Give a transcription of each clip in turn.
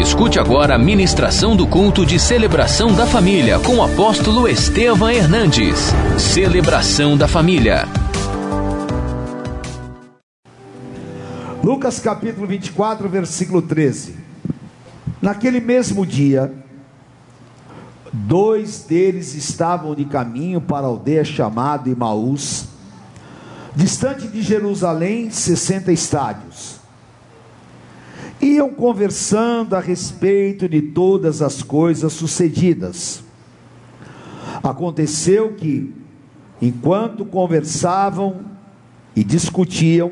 Escute agora a ministração do culto de celebração da família com o apóstolo Estevam Hernandes. Celebração da família. Lucas capítulo 24, versículo 13. Naquele mesmo dia, dois deles estavam de caminho para a aldeia chamada Imaús, distante de Jerusalém, 60 estádios iam conversando a respeito de todas as coisas sucedidas. Aconteceu que, enquanto conversavam e discutiam,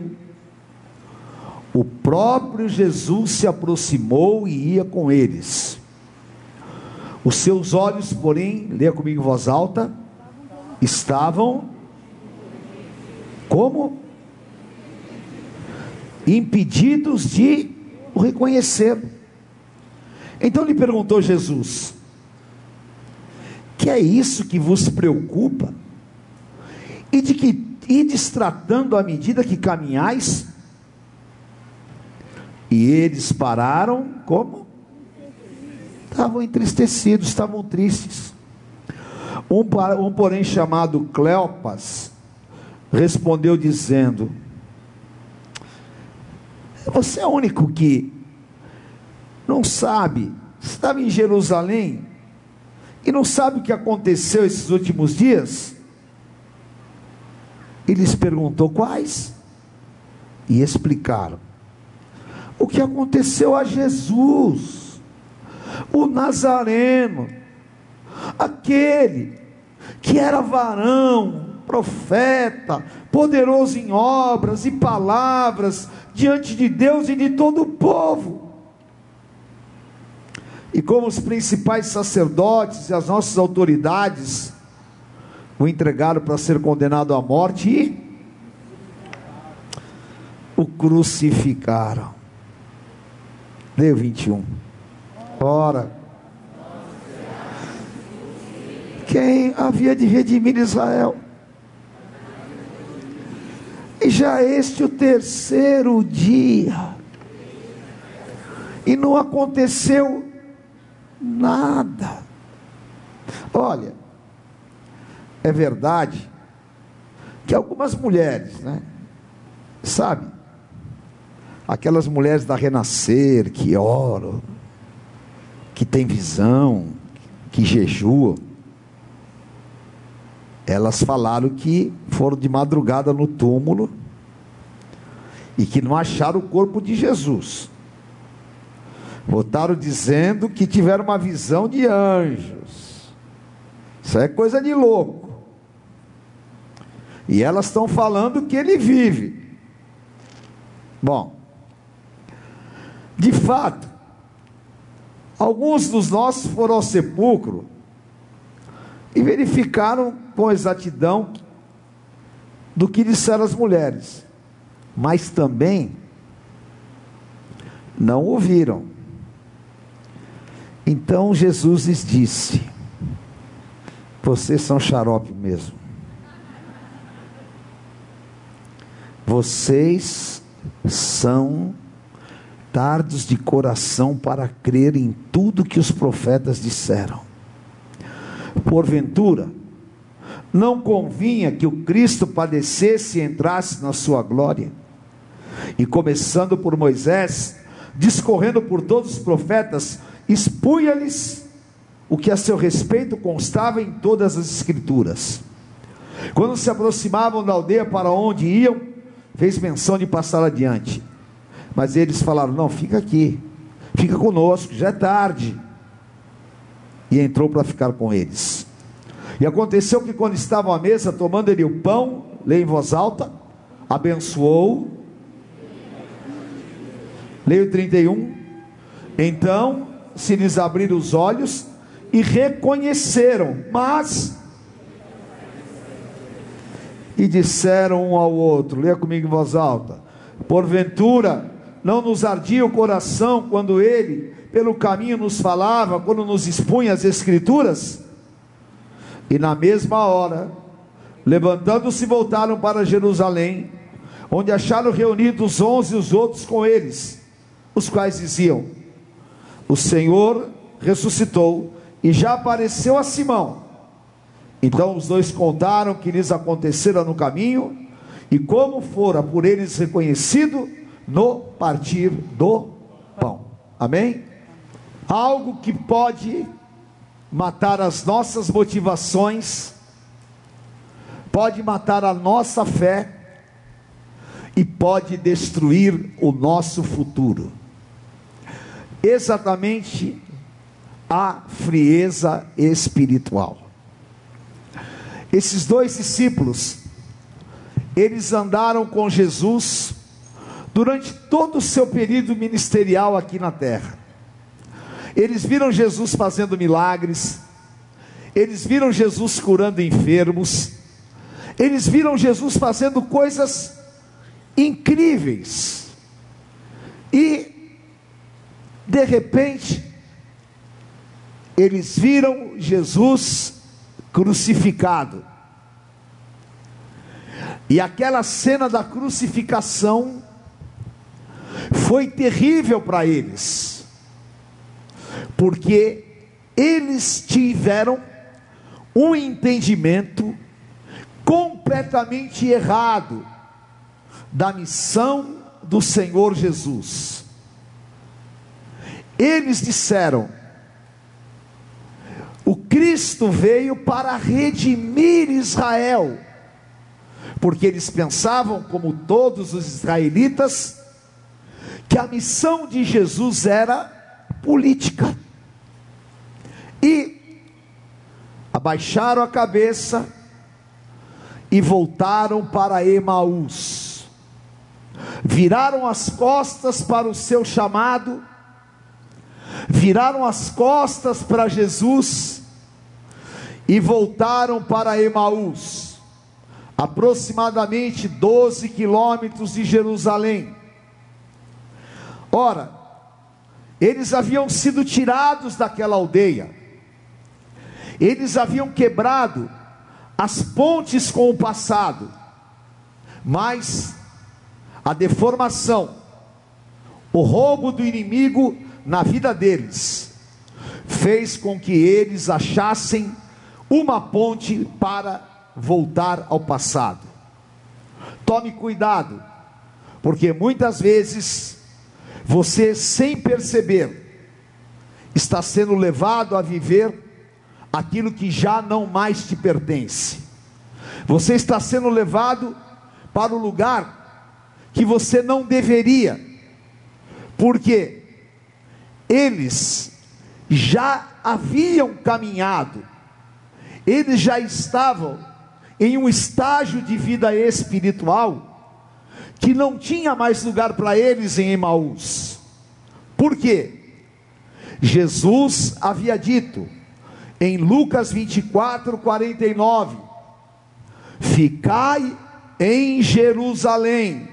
o próprio Jesus se aproximou e ia com eles. Os seus olhos, porém, leia comigo em voz alta, estavam como? Impedidos de o reconheceram. Então lhe perguntou Jesus: Que é isso que vos preocupa? E de que ides tratando à medida que caminhais? E eles pararam como? Estavam entristecidos, estavam tristes. Um, um porém chamado Cleopas respondeu dizendo: você é o único que não sabe, estava em Jerusalém e não sabe o que aconteceu esses últimos dias? E lhes perguntou quais? E explicaram. O que aconteceu a Jesus, o Nazareno, aquele que era varão, profeta, poderoso em obras e palavras diante de Deus e de todo o povo. E como os principais sacerdotes e as nossas autoridades o entregaram para ser condenado à morte e o crucificaram. Deu 21. Ora, quem havia de redimir Israel? E já este o terceiro dia. E não aconteceu nada. Olha, é verdade que algumas mulheres, né? Sabe? Aquelas mulheres da renascer que oram, que tem visão, que jejuam elas falaram que foram de madrugada no túmulo e que não acharam o corpo de Jesus. Voltaram dizendo que tiveram uma visão de anjos. Isso é coisa de louco. E elas estão falando que ele vive. Bom, de fato, alguns dos nossos foram ao sepulcro e verificaram com exatidão do que disseram as mulheres, mas também não ouviram. Então Jesus lhes disse: Vocês são xarope mesmo. Vocês são tardos de coração para crer em tudo que os profetas disseram. Porventura, não convinha que o Cristo padecesse e entrasse na sua glória. E começando por Moisés, discorrendo por todos os profetas, expunha-lhes o que a seu respeito constava em todas as escrituras. Quando se aproximavam da aldeia para onde iam, fez menção de passar adiante. Mas eles falaram: Não, fica aqui, fica conosco, já é tarde. E entrou para ficar com eles. E aconteceu que quando estavam à mesa, tomando ele o pão, leia em voz alta, abençoou. Leia o 31. Então se lhes abriram os olhos e reconheceram, mas e disseram um ao outro, leia comigo em voz alta: Porventura não nos ardia o coração quando ele pelo caminho nos falava, quando nos expunha as escrituras? E na mesma hora, levantando-se, voltaram para Jerusalém, onde acharam reunidos onze os outros com eles, os quais diziam: o Senhor ressuscitou e já apareceu a Simão. Então os dois contaram o que lhes acontecera no caminho e como fora por eles reconhecido no partir do pão. Amém? Algo que pode matar as nossas motivações, pode matar a nossa fé e pode destruir o nosso futuro. Exatamente a frieza espiritual. Esses dois discípulos, eles andaram com Jesus durante todo o seu período ministerial aqui na terra. Eles viram Jesus fazendo milagres, eles viram Jesus curando enfermos, eles viram Jesus fazendo coisas incríveis. E, de repente, eles viram Jesus crucificado. E aquela cena da crucificação foi terrível para eles, porque eles tiveram um entendimento completamente errado da missão do Senhor Jesus. Eles disseram: o Cristo veio para redimir Israel, porque eles pensavam, como todos os israelitas, que a missão de Jesus era política. E abaixaram a cabeça e voltaram para Emaús. Viraram as costas para o seu chamado, viraram as costas para Jesus e voltaram para Emaús, aproximadamente 12 quilômetros de Jerusalém. Ora, eles haviam sido tirados daquela aldeia, eles haviam quebrado as pontes com o passado, mas a deformação, o roubo do inimigo na vida deles, fez com que eles achassem uma ponte para voltar ao passado. Tome cuidado, porque muitas vezes você, sem perceber, está sendo levado a viver aquilo que já não mais te pertence. Você está sendo levado para o lugar que você não deveria, porque eles já haviam caminhado eles já estavam em um estágio de vida espiritual que não tinha mais lugar para eles em Emaús. Por quê? Jesus havia dito em Lucas 24, 49: Ficai em Jerusalém,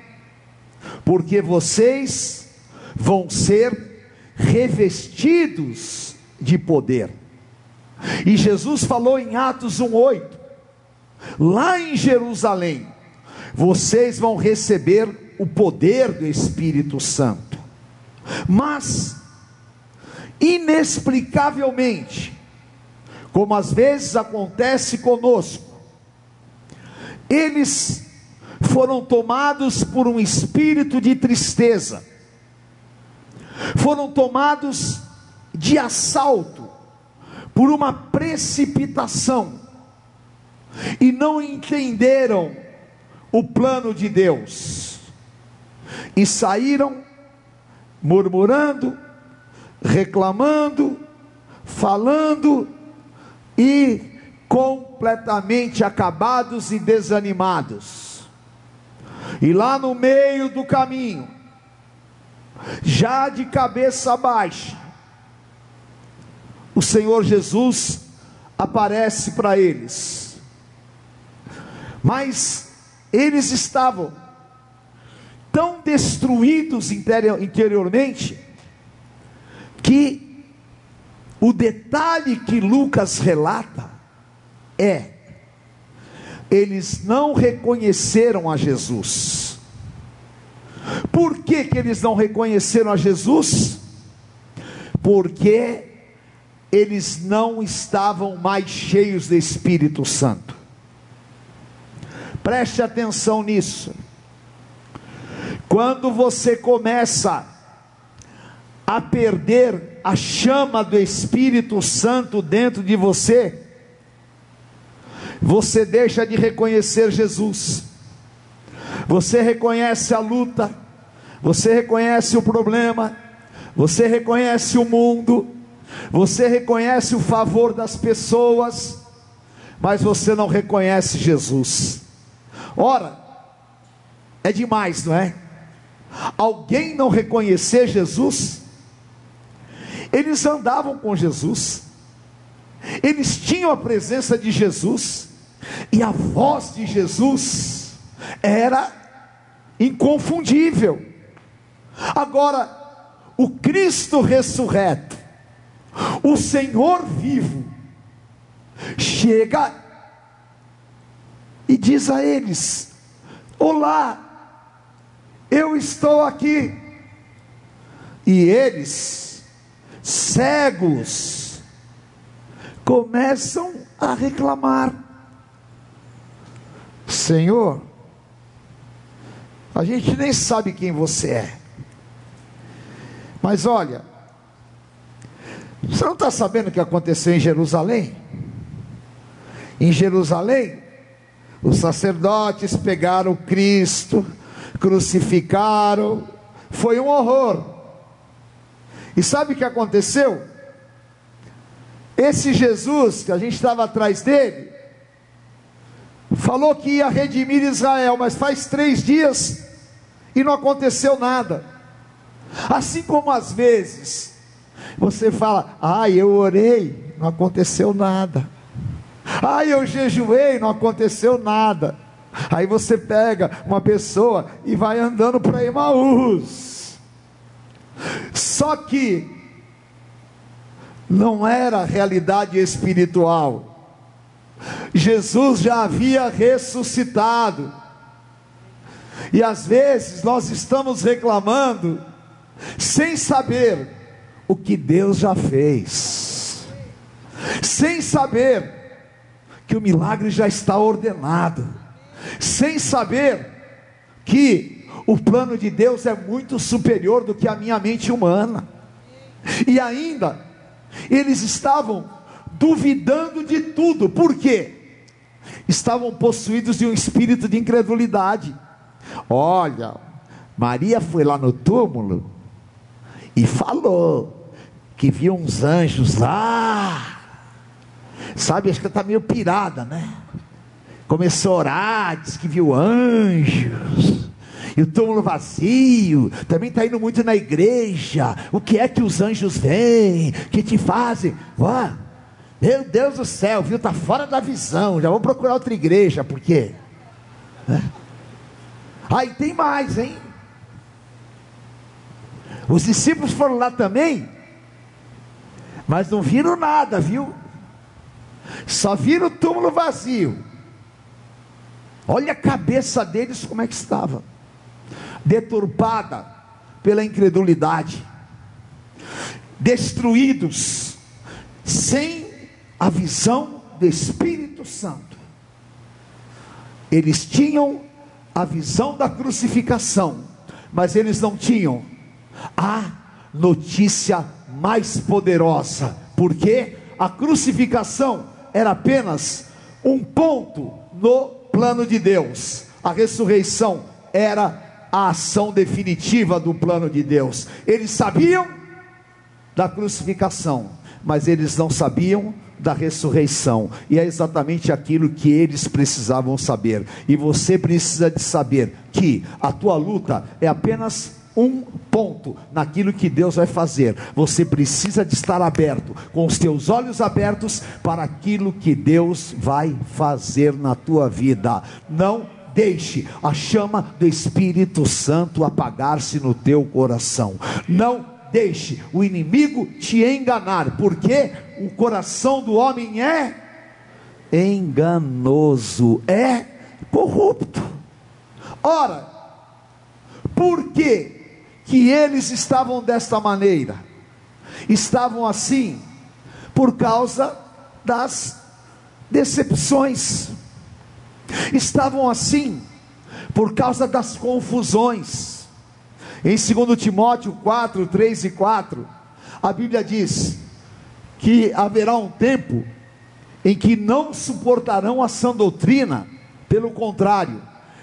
porque vocês vão ser revestidos de poder. E Jesus falou em Atos 1:8, lá em Jerusalém, vocês vão receber o poder do Espírito Santo. Mas inexplicavelmente, como às vezes acontece conosco, eles foram tomados por um espírito de tristeza, foram tomados de assalto, por uma precipitação e não entenderam o plano de Deus e saíram murmurando, reclamando, falando e completamente acabados e desanimados. E lá no meio do caminho, já de cabeça baixa, o Senhor Jesus aparece para eles. Mas eles estavam tão destruídos interiormente que o detalhe que Lucas relata é eles não reconheceram a Jesus. Por que, que eles não reconheceram a Jesus? Porque eles não estavam mais cheios do Espírito Santo. Preste atenção nisso. Quando você começa a perder a chama do Espírito Santo dentro de você, você deixa de reconhecer Jesus, você reconhece a luta, você reconhece o problema, você reconhece o mundo, você reconhece o favor das pessoas, mas você não reconhece Jesus. Ora, é demais, não é? Alguém não reconhecer Jesus? Eles andavam com Jesus, eles tinham a presença de Jesus, e a voz de Jesus era inconfundível. Agora, o Cristo ressurreto, o Senhor vivo, chega e diz a eles: Olá, eu estou aqui. E eles, cegos, começam a reclamar: Senhor, a gente nem sabe quem você é, mas olha, você não está sabendo o que aconteceu em Jerusalém? Em Jerusalém, os sacerdotes pegaram Cristo, crucificaram, foi um horror. E sabe o que aconteceu? Esse Jesus que a gente estava atrás dele, falou que ia redimir Israel, mas faz três dias e não aconteceu nada. Assim como às vezes você fala, ai, eu orei, não aconteceu nada. Ai, eu jejuei, não aconteceu nada. Aí você pega uma pessoa e vai andando para Emaús. Só que não era realidade espiritual. Jesus já havia ressuscitado. E às vezes nós estamos reclamando sem saber o que Deus já fez, sem saber que o milagre já está ordenado, sem saber que o plano de Deus é muito superior do que a minha mente humana, e ainda eles estavam duvidando de tudo, por quê? Estavam possuídos de um espírito de incredulidade. Olha, Maria foi lá no túmulo e falou que viu uns anjos lá. Sabe, acho que está meio pirada, né? Começou a orar, disse que viu anjos. E o túmulo vazio, também está indo muito na igreja. O que é que os anjos vêm? Que te fazem? Ó, meu Deus do céu, viu? Está fora da visão. Já vou procurar outra igreja, por quê? É. Aí tem mais, hein? Os discípulos foram lá também, mas não viram nada, viu? Só viram o túmulo vazio. Olha a cabeça deles como é que estava, deturpada pela incredulidade, destruídos, sem a visão do Espírito Santo. Eles tinham a visão da crucificação, mas eles não tinham a notícia mais poderosa, porque a crucificação era apenas um ponto no plano de Deus, a ressurreição era a ação definitiva do plano de Deus. Eles sabiam da crucificação, mas eles não sabiam da ressurreição, e é exatamente aquilo que eles precisavam saber. E você precisa de saber que a tua luta é apenas um ponto naquilo que Deus vai fazer. Você precisa de estar aberto, com os teus olhos abertos para aquilo que Deus vai fazer na tua vida. Não deixe a chama do Espírito Santo apagar-se no teu coração. Não deixe o inimigo te enganar, porque o coração do homem é enganoso, é corrupto. Ora, por que que eles estavam desta maneira? estavam assim por causa das decepções, estavam assim por causa das confusões. Em 2 Timóteo 4, 3 e 4, a Bíblia diz que haverá um tempo em que não suportarão a sã doutrina, pelo contrário,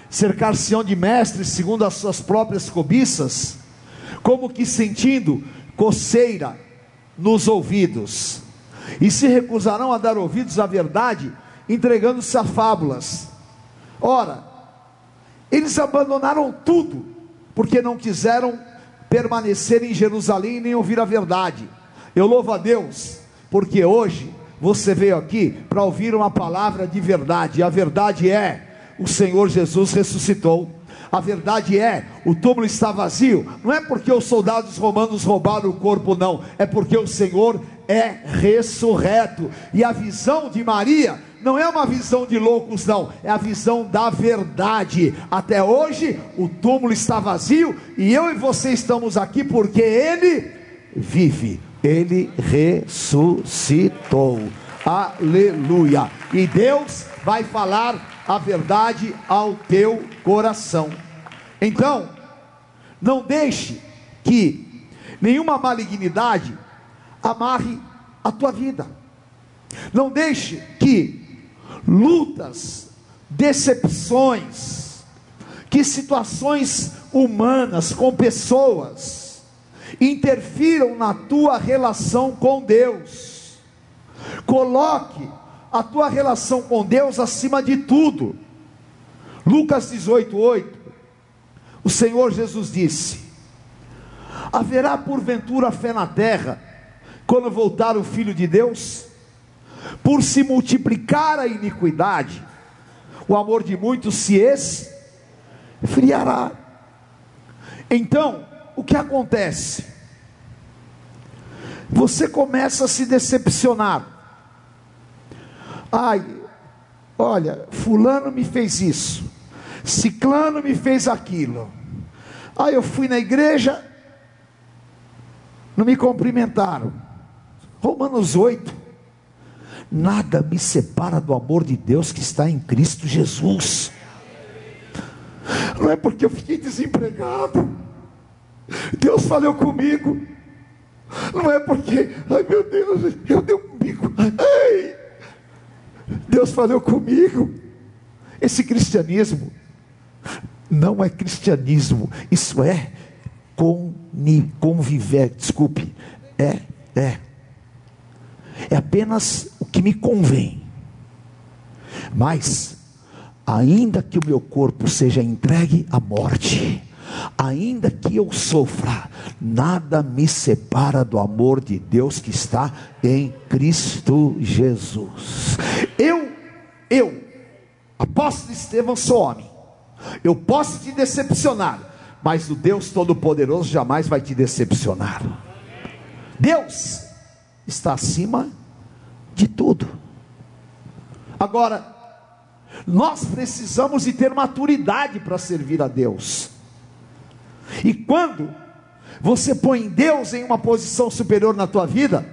cercar-se-ão de mestres segundo as suas próprias cobiças, como que sentindo coceira nos ouvidos, e se recusarão a dar ouvidos à verdade, entregando-se a fábulas. Ora, eles abandonaram tudo, porque não quiseram permanecer em Jerusalém nem ouvir a verdade. Eu louvo a Deus, porque hoje você veio aqui para ouvir uma palavra de verdade, e a verdade é: o Senhor Jesus ressuscitou. A verdade é, o túmulo está vazio, não é porque os soldados romanos roubaram o corpo, não, é porque o Senhor é ressurreto. E a visão de Maria não é uma visão de loucos, não, é a visão da verdade. Até hoje o túmulo está vazio e eu e você estamos aqui porque ele vive, ele ressuscitou. Aleluia. E Deus vai falar a verdade ao teu coração. Então, não deixe que nenhuma malignidade amarre a tua vida. Não deixe que lutas, decepções, que situações humanas com pessoas interfiram na tua relação com Deus. Coloque a tua relação com Deus acima de tudo. Lucas 18, 8. O Senhor Jesus disse: Haverá porventura fé na terra, quando voltar o Filho de Deus? Por se multiplicar a iniquidade, o amor de muitos se esfriará. Então, o que acontece? Você começa a se decepcionar Ai, olha, fulano me fez isso, ciclano me fez aquilo. Aí eu fui na igreja, não me cumprimentaram. Romanos 8. Nada me separa do amor de Deus que está em Cristo Jesus. Não é porque eu fiquei desempregado. Deus falou comigo. Não é porque, ai meu Deus, eu dei um bico. Ai, Deus falou comigo. Esse cristianismo não é cristianismo, isso é conviver, desculpe, é, é, é apenas o que me convém, mas, ainda que o meu corpo seja entregue à morte, ainda que eu sofra, nada me separa do amor de Deus que está em Cristo Jesus. Eu, eu, apóstolo Estevão, sou homem. Eu posso te decepcionar, mas o Deus Todo-Poderoso jamais vai te decepcionar. Deus está acima de tudo. Agora, nós precisamos de ter maturidade para servir a Deus. E quando você põe Deus em uma posição superior na tua vida,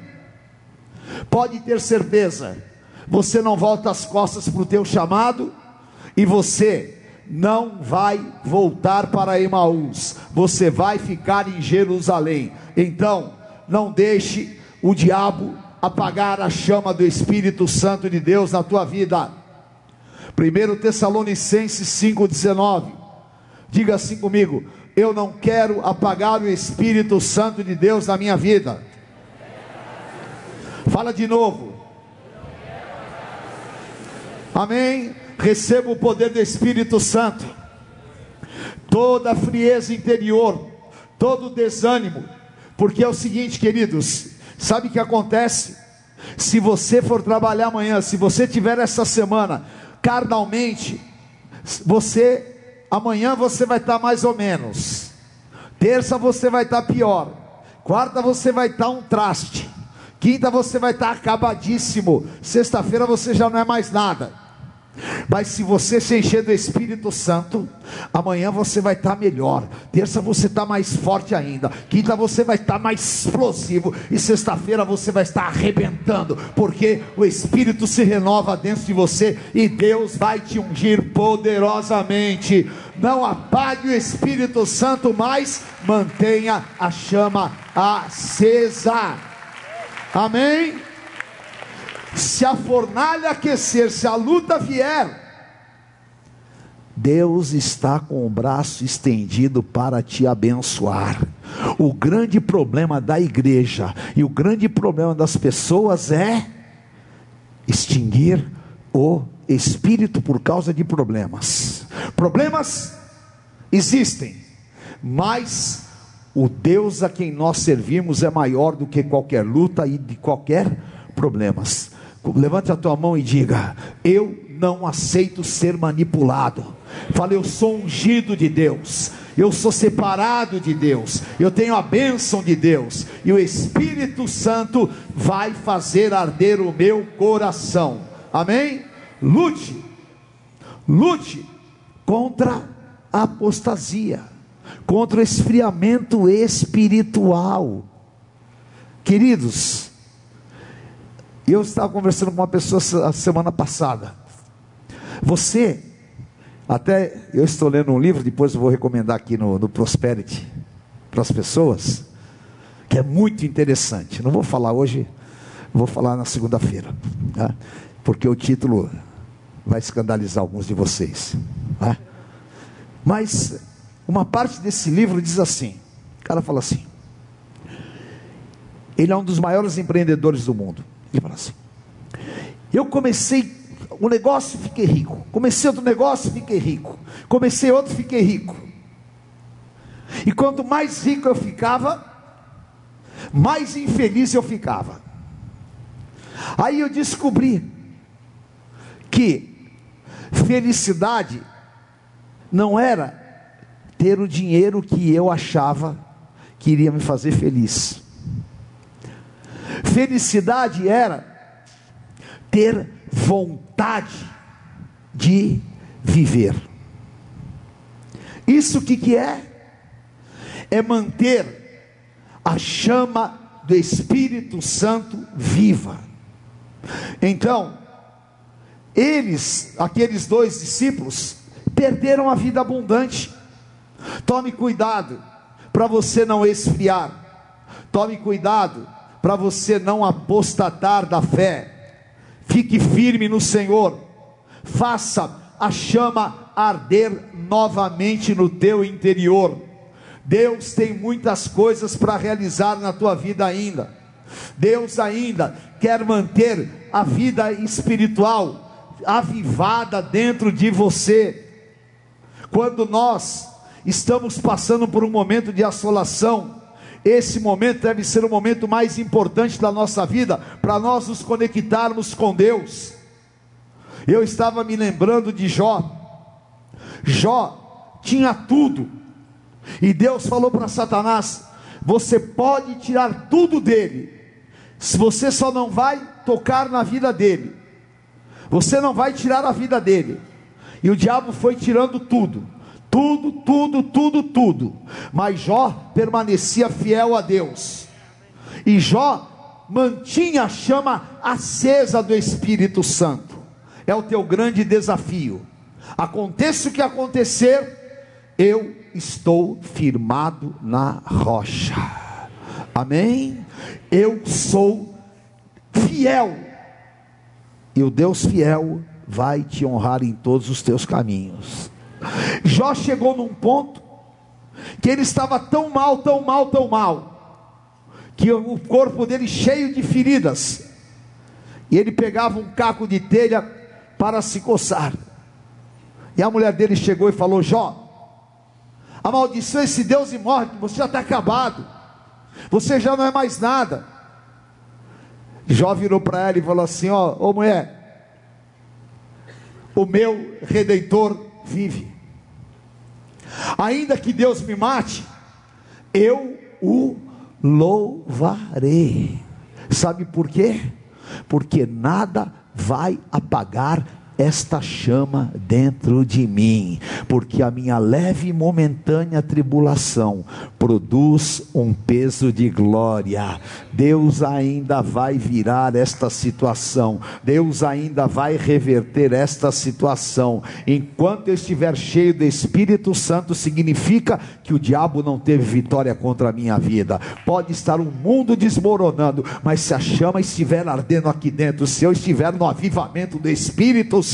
pode ter certeza, você não volta as costas para o teu chamado e você não vai voltar para Emaús, você vai ficar em Jerusalém. Então, não deixe o diabo apagar a chama do Espírito Santo de Deus na tua vida. 1 Tessalonicenses 5,19. Diga assim comigo: eu não quero apagar o Espírito Santo de Deus na minha vida. Fala de novo. Amém. Receba o poder do Espírito Santo. Toda a frieza interior, todo o desânimo, porque é o seguinte, queridos, sabe o que acontece? Se você for trabalhar amanhã, se você tiver essa semana carnalmente, você amanhã você vai estar mais ou menos, terça você vai estar pior, quarta você vai estar um traste, quinta você vai estar acabadíssimo, sexta-feira você já não é mais nada. Mas se você se encher do Espírito Santo, amanhã você vai estar melhor. Terça você está mais forte ainda. Quinta você vai estar mais explosivo. E sexta-feira você vai estar arrebentando. Porque o Espírito se renova dentro de você e Deus vai te ungir poderosamente. Não apague o Espírito Santo, mas mantenha a chama acesa. Amém? Se a fornalha aquecer, se a luta vier, Deus está com o braço estendido para te abençoar. O grande problema da igreja e o grande problema das pessoas é extinguir o espírito por causa de problemas. Problemas existem, mas o Deus a quem nós servimos é maior do que qualquer luta e de qualquer problemas. Levante a tua mão e diga: Eu não aceito ser manipulado. Fala, eu sou ungido de Deus, eu sou separado de Deus, eu tenho a bênção de Deus, e o Espírito Santo vai fazer arder o meu coração. Amém? Lute, lute contra a apostasia, contra o esfriamento espiritual. Queridos, e eu estava conversando com uma pessoa a semana passada. Você, até eu estou lendo um livro, depois eu vou recomendar aqui no, no Prosperity para as pessoas, que é muito interessante. Não vou falar hoje, vou falar na segunda-feira, tá? porque o título vai escandalizar alguns de vocês. Tá? Mas uma parte desse livro diz assim: o cara fala assim, ele é um dos maiores empreendedores do mundo. Ele fala assim: Eu comecei um negócio, fiquei rico. Comecei outro negócio, fiquei rico. Comecei outro, fiquei rico. E quanto mais rico eu ficava, mais infeliz eu ficava. Aí eu descobri que felicidade não era ter o dinheiro que eu achava que iria me fazer feliz. Felicidade era ter vontade de viver. Isso que, que é? É manter a chama do Espírito Santo viva. Então, eles, aqueles dois discípulos, perderam a vida abundante. Tome cuidado para você não esfriar. Tome cuidado para você não apostatar da fé. Fique firme no Senhor. Faça a chama arder novamente no teu interior. Deus tem muitas coisas para realizar na tua vida ainda. Deus ainda quer manter a vida espiritual avivada dentro de você. Quando nós estamos passando por um momento de assolação, esse momento deve ser o momento mais importante da nossa vida, para nós nos conectarmos com Deus. Eu estava me lembrando de Jó. Jó tinha tudo, e Deus falou para Satanás: Você pode tirar tudo dele, se você só não vai tocar na vida dele, você não vai tirar a vida dele. E o diabo foi tirando tudo. Tudo, tudo, tudo, tudo. Mas Jó permanecia fiel a Deus. E Jó mantinha a chama acesa do Espírito Santo. É o teu grande desafio. Aconteça o que acontecer, eu estou firmado na rocha. Amém? Eu sou fiel. E o Deus fiel vai te honrar em todos os teus caminhos. Jó chegou num ponto que ele estava tão mal, tão mal, tão mal, que o corpo dele cheio de feridas, e ele pegava um caco de telha para se coçar. E a mulher dele chegou e falou: Jó, amaldiçoa esse Deus e morre, você já está acabado, você já não é mais nada. Jó virou para ela e falou assim: Ó, ô mulher, o meu redentor vive. Ainda que Deus me mate, eu o louvarei. Sabe por quê? Porque nada vai apagar esta chama dentro de mim, porque a minha leve e momentânea tribulação produz um peso de glória. Deus ainda vai virar esta situação, Deus ainda vai reverter esta situação. Enquanto eu estiver cheio do Espírito Santo, significa que o diabo não teve vitória contra a minha vida. Pode estar um mundo desmoronando, mas se a chama estiver ardendo aqui dentro, se eu estiver no avivamento do Espírito Santo,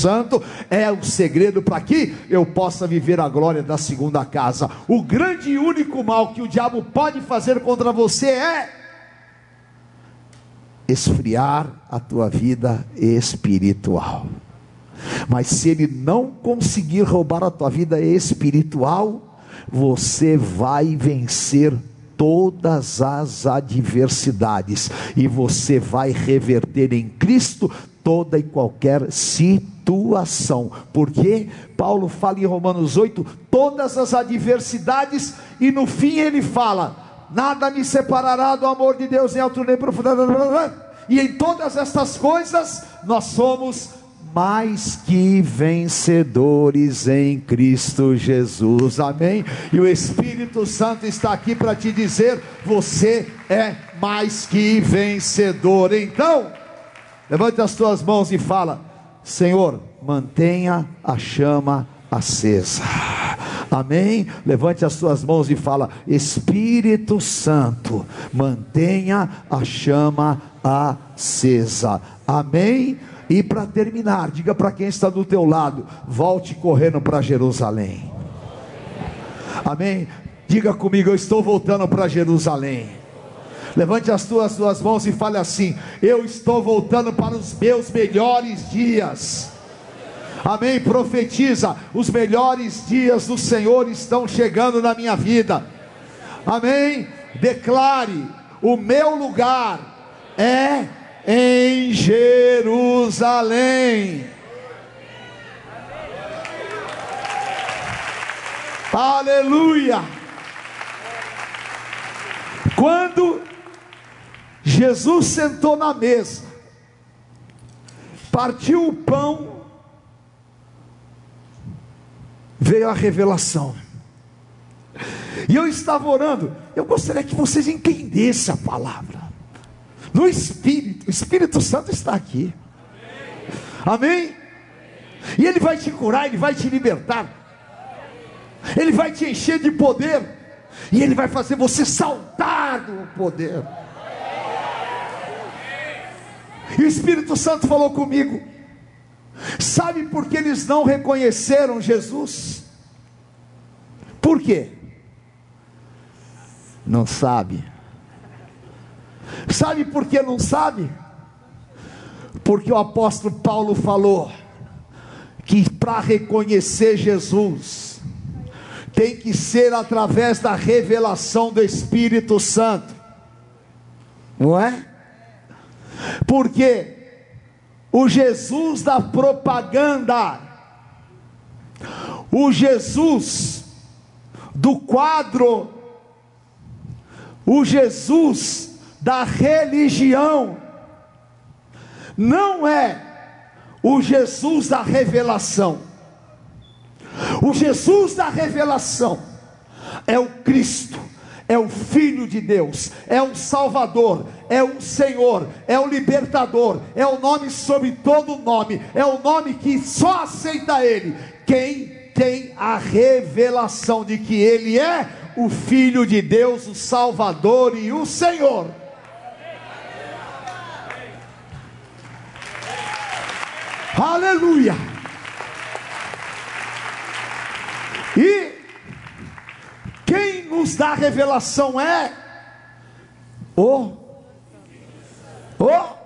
é o segredo para que eu possa viver a glória da segunda casa. O grande e único mal que o diabo pode fazer contra você é esfriar a tua vida espiritual. Mas se ele não conseguir roubar a tua vida espiritual, você vai vencer todas as adversidades e você vai reverter em Cristo toda e qualquer situação. Porque Paulo fala em Romanos 8 todas as adversidades e no fim ele fala: nada me separará do amor de Deus em altura nem profundidade. E em todas estas coisas nós somos mais que vencedores em Cristo Jesus. Amém? E o Espírito Santo está aqui para te dizer: você é mais que vencedor. Então, levante as tuas mãos e fala: Senhor, mantenha a chama acesa. Amém? Levante as suas mãos e fala: Espírito Santo, mantenha a chama acesa. Amém? E para terminar, diga para quem está do teu lado: volte correndo para Jerusalém. Amém? Diga comigo: eu estou voltando para Jerusalém. Levante as tuas duas mãos e fale assim: Eu estou voltando para os meus melhores dias. Amém? Profetiza: os melhores dias do Senhor estão chegando na minha vida. Amém? Declare: o meu lugar é em Jerusalém. Aleluia! Quando Jesus sentou na mesa, partiu o pão, veio a revelação. E eu estava orando, eu gostaria que vocês entendessem a palavra no Espírito. O Espírito Santo está aqui. Amém? E Ele vai te curar, Ele vai te libertar. Ele vai te encher de poder. E Ele vai fazer você saltar do poder. E o Espírito Santo falou comigo. Sabe por que eles não reconheceram Jesus? Por quê? Não sabe. Sabe por que não sabe? Porque o apóstolo Paulo falou que para reconhecer Jesus tem que ser através da revelação do Espírito Santo, não é? Porque o Jesus da propaganda, o Jesus do quadro, o Jesus da religião, não é o Jesus da revelação. O Jesus da revelação é o Cristo, é o Filho de Deus, é o Salvador, é o Senhor, é o Libertador, é o nome sobre todo nome, é o nome que só aceita Ele quem tem a revelação de que Ele é o Filho de Deus, o Salvador e o Senhor. Aleluia. E quem nos dá a revelação é o o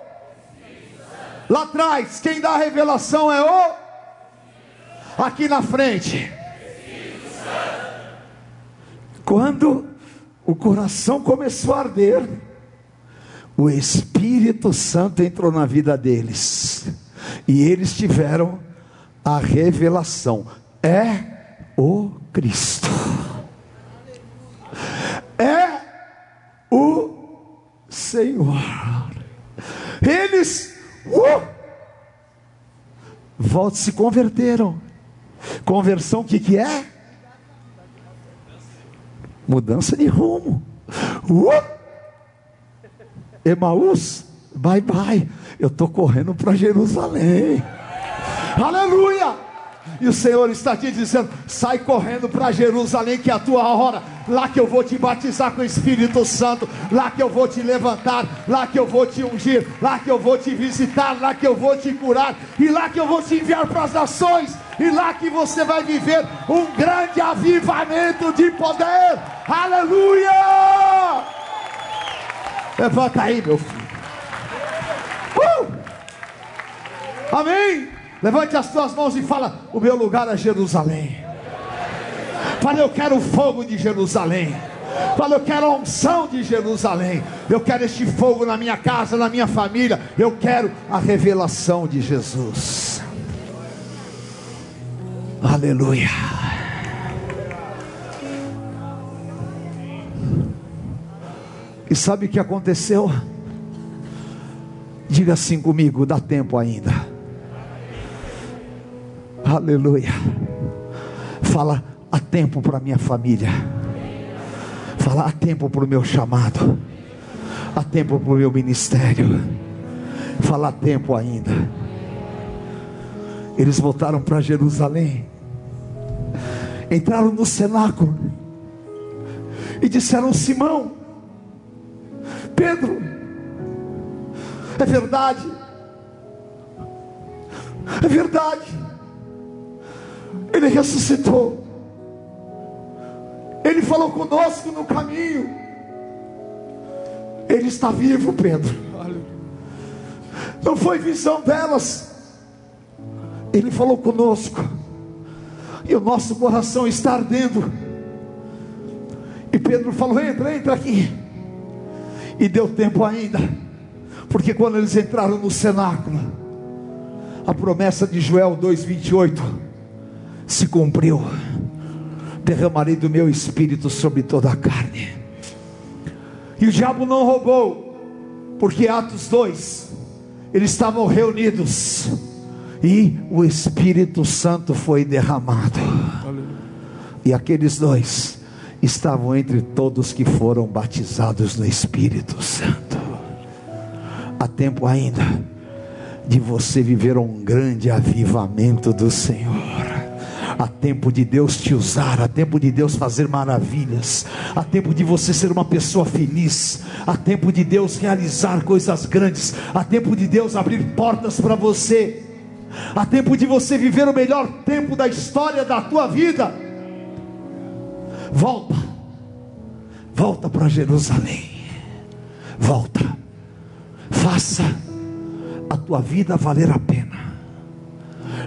lá atrás, quem dá a revelação é o aqui na frente. Quando o coração começou a arder, o Espírito Santo entrou na vida deles e eles tiveram a revelação: é o Cristo, é o Senhor. Eles uh, volta, se converteram. Conversão, o que, que é? Mudança de rumo. Uh! Emaús, bye bye. Eu estou correndo para Jerusalém. Aleluia! E o Senhor está te dizendo: sai correndo para Jerusalém, que é a tua hora. Lá que eu vou te batizar com o Espírito Santo. Lá que eu vou te levantar. Lá que eu vou te ungir. Lá que eu vou te visitar. Lá que eu vou te curar. E lá que eu vou te enviar para as nações. E lá que você vai viver um grande avivamento de poder. Aleluia! Levanta aí, meu filho. Uh! Amém. Levante as tuas mãos e fala: O meu lugar é Jerusalém. Fala, eu quero o fogo de Jerusalém. Fala, eu quero a unção de Jerusalém. Eu quero este fogo na minha casa, na minha família. Eu quero a revelação de Jesus. Aleluia. E sabe o que aconteceu? Diga assim comigo: dá tempo ainda. Aleluia. Fala, há tempo para minha família. Fala, há tempo para o meu chamado. Há tempo para o meu ministério. Fala, há tempo ainda. Eles voltaram para Jerusalém. Entraram no cenáculo. E disseram: Simão, Pedro, é verdade. É verdade. Ele ressuscitou. Ele falou conosco no caminho. Ele está vivo, Pedro. Não foi visão delas. Ele falou conosco. E o nosso coração está ardendo. E Pedro falou: entra, entra aqui. E deu tempo ainda. Porque quando eles entraram no cenáculo, a promessa de Joel 2,28 se cumpriu. Derramarei do meu espírito sobre toda a carne. E o diabo não roubou, porque Atos 2, eles estavam reunidos e o Espírito Santo foi derramado. E aqueles dois estavam entre todos que foram batizados no Espírito Santo. Há tempo ainda de você viver um grande avivamento do Senhor. Há tempo de Deus te usar, há tempo de Deus fazer maravilhas, há tempo de você ser uma pessoa feliz, há tempo de Deus realizar coisas grandes, há tempo de Deus abrir portas para você, há tempo de você viver o melhor tempo da história da tua vida. Volta, volta para Jerusalém, volta, faça a tua vida valer a pena.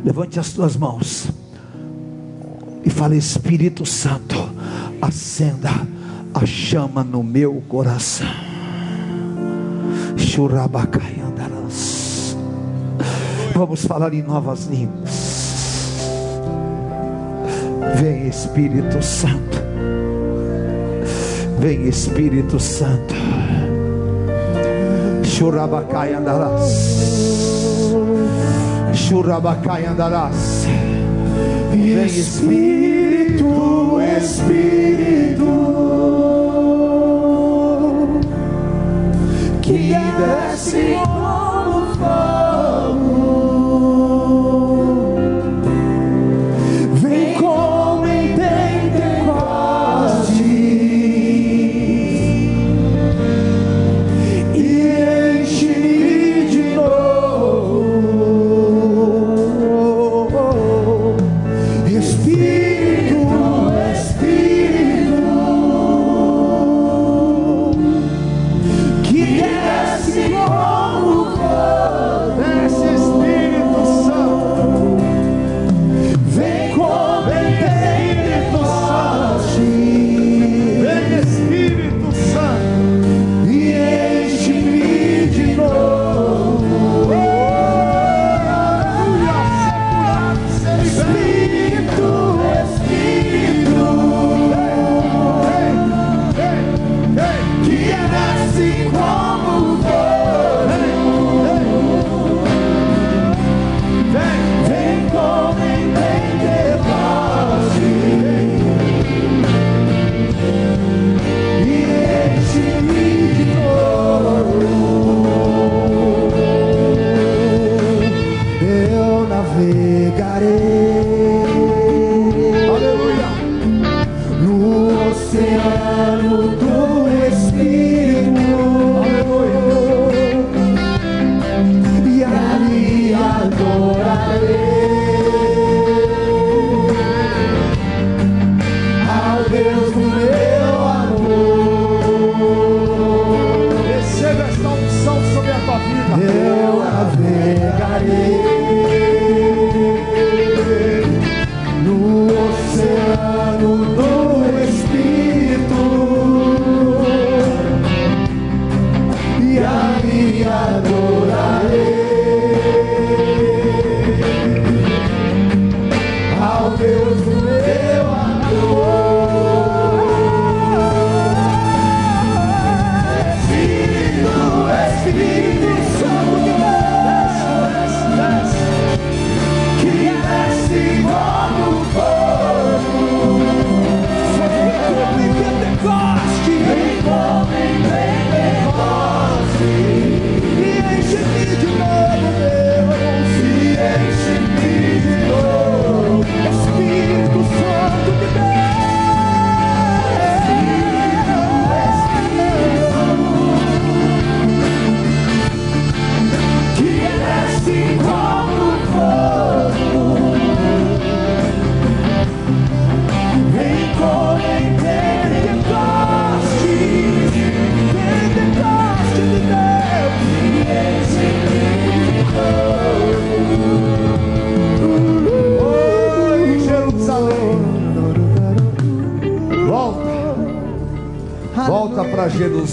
Levante as tuas mãos e fala: Espírito Santo, acenda a chama no meu coração. Churabacai andarás. Vamos falar em novas línguas. Vem Espírito Santo. Vem Espírito Santo. Churabacai andarás. Churabacai andarás. Espíritu, Espíritu,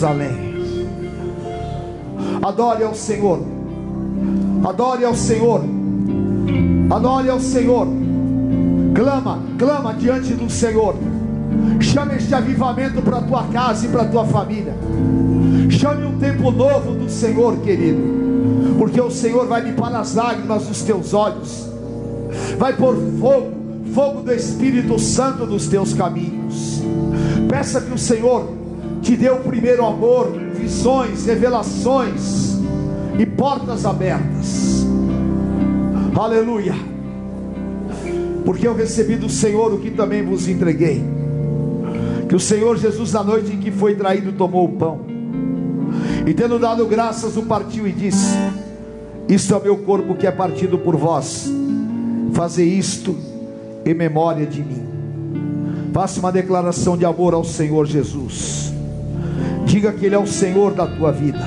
Jerusalém. Adore ao Senhor. Adore ao Senhor. Adore ao Senhor. Clama, clama diante do Senhor. Chame este avivamento para a tua casa e para a tua família. Chame um tempo novo do Senhor, querido. Porque o Senhor vai limpar as lágrimas dos teus olhos. Vai pôr fogo, fogo do Espírito Santo nos teus caminhos. Peça que o Senhor te dê o primeiro amor, visões, revelações e portas abertas. Aleluia. Porque eu recebi do Senhor o que também vos entreguei. Que o Senhor Jesus, na noite em que foi traído, tomou o pão. E tendo dado graças, o partiu e disse: Isto é o meu corpo que é partido por vós. Fazer isto em memória de mim. Faça uma declaração de amor ao Senhor Jesus. Diga que Ele é o Senhor da tua vida.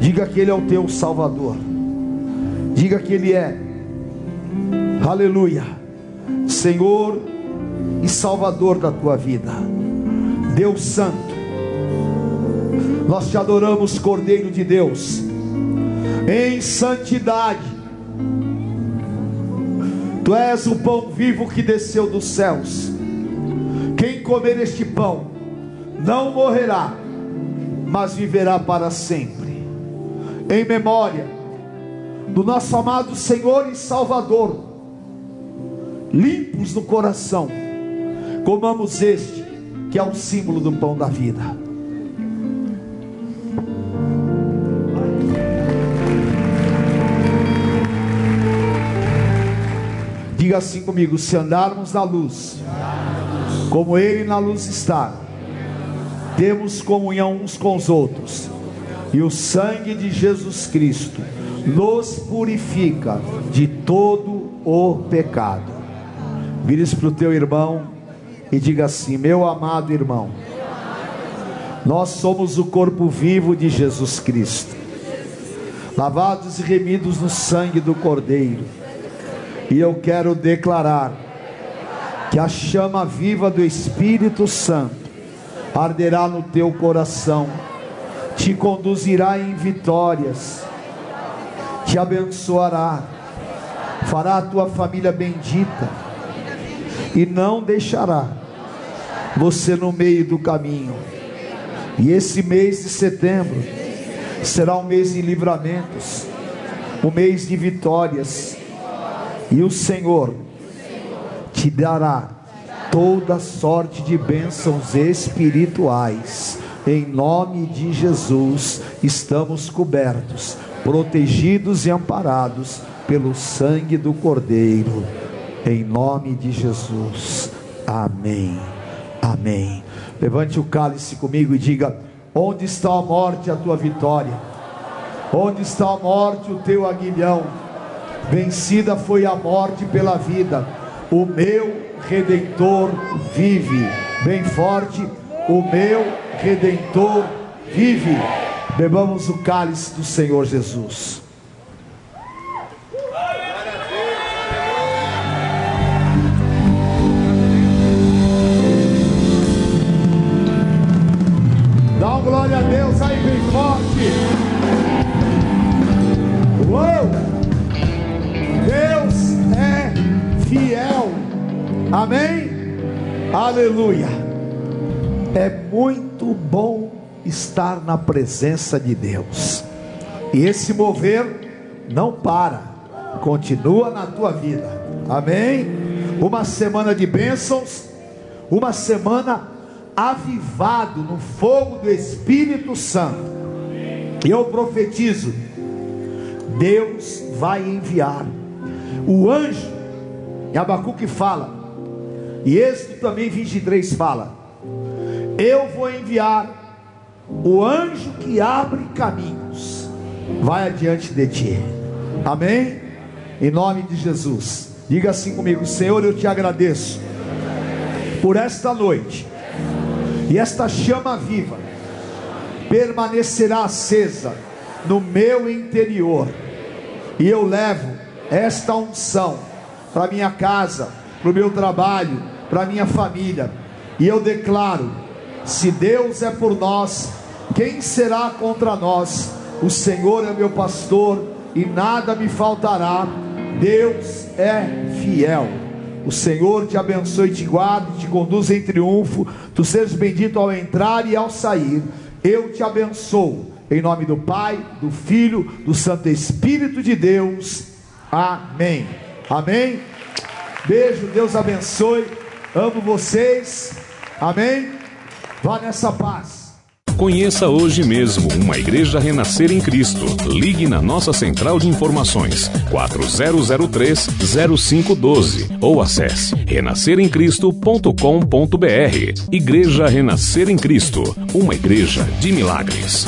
Diga que Ele é o teu Salvador. Diga que Ele é, aleluia, Senhor e Salvador da tua vida. Deus Santo, nós te adoramos, Cordeiro de Deus, em santidade. Tu és o pão vivo que desceu dos céus. Quem comer este pão não morrerá, mas viverá para sempre. Em memória do nosso amado Senhor e Salvador, limpos no coração, comamos este, que é o símbolo do pão da vida. Diga assim comigo: se andarmos na luz, como Ele na luz está, temos comunhão uns com os outros, e o sangue de Jesus Cristo nos purifica de todo o pecado. Vire-se para o teu irmão e diga assim: Meu amado irmão, nós somos o corpo vivo de Jesus Cristo, lavados e remidos no sangue do Cordeiro, e eu quero declarar que a chama viva do Espírito Santo arderá no teu coração, te conduzirá em vitórias, te abençoará, fará a tua família bendita e não deixará você no meio do caminho. E esse mês de setembro será um mês de livramentos, um mês de vitórias, e o Senhor te dará toda sorte de bênçãos espirituais. Em nome de Jesus, estamos cobertos, protegidos e amparados pelo sangue do Cordeiro, em nome de Jesus. Amém. Amém. Levante o cálice comigo e diga: Onde está a morte, a tua vitória? Onde está a morte, o teu aguilhão? Vencida foi a morte pela vida. O meu redentor vive. Bem forte, o meu redentor vive. Bebamos o cálice do Senhor Jesus. Dá glória a Deus aí bem forte. Uou! Amém? Aleluia. É muito bom estar na presença de Deus. E esse mover não para, continua na tua vida. Amém? Uma semana de bênçãos, uma semana avivado no fogo do Espírito Santo. E eu profetizo: Deus vai enviar o anjo, e Abacuque fala, e Êxodo também 23 fala: Eu vou enviar o anjo que abre caminhos, vai adiante de ti. Amém? Em nome de Jesus. Diga assim comigo: Senhor, eu te agradeço por esta noite, e esta chama viva permanecerá acesa no meu interior, e eu levo esta unção para minha casa, para o meu trabalho, para minha família, e eu declaro: se Deus é por nós, quem será contra nós? O Senhor é meu pastor e nada me faltará. Deus é fiel. O Senhor te abençoe, te guarde, te conduz em triunfo. Tu sejas bendito ao entrar e ao sair. Eu te abençoo. Em nome do Pai, do Filho, do Santo Espírito de Deus. Amém. Amém. Beijo, Deus abençoe. Amo vocês. Amém. Vá nessa paz. Conheça hoje mesmo uma igreja renascer em Cristo. Ligue na nossa central de informações 4003-0512 ou acesse renasceremcristo.com.br. Igreja Renascer em Cristo, uma igreja de milagres.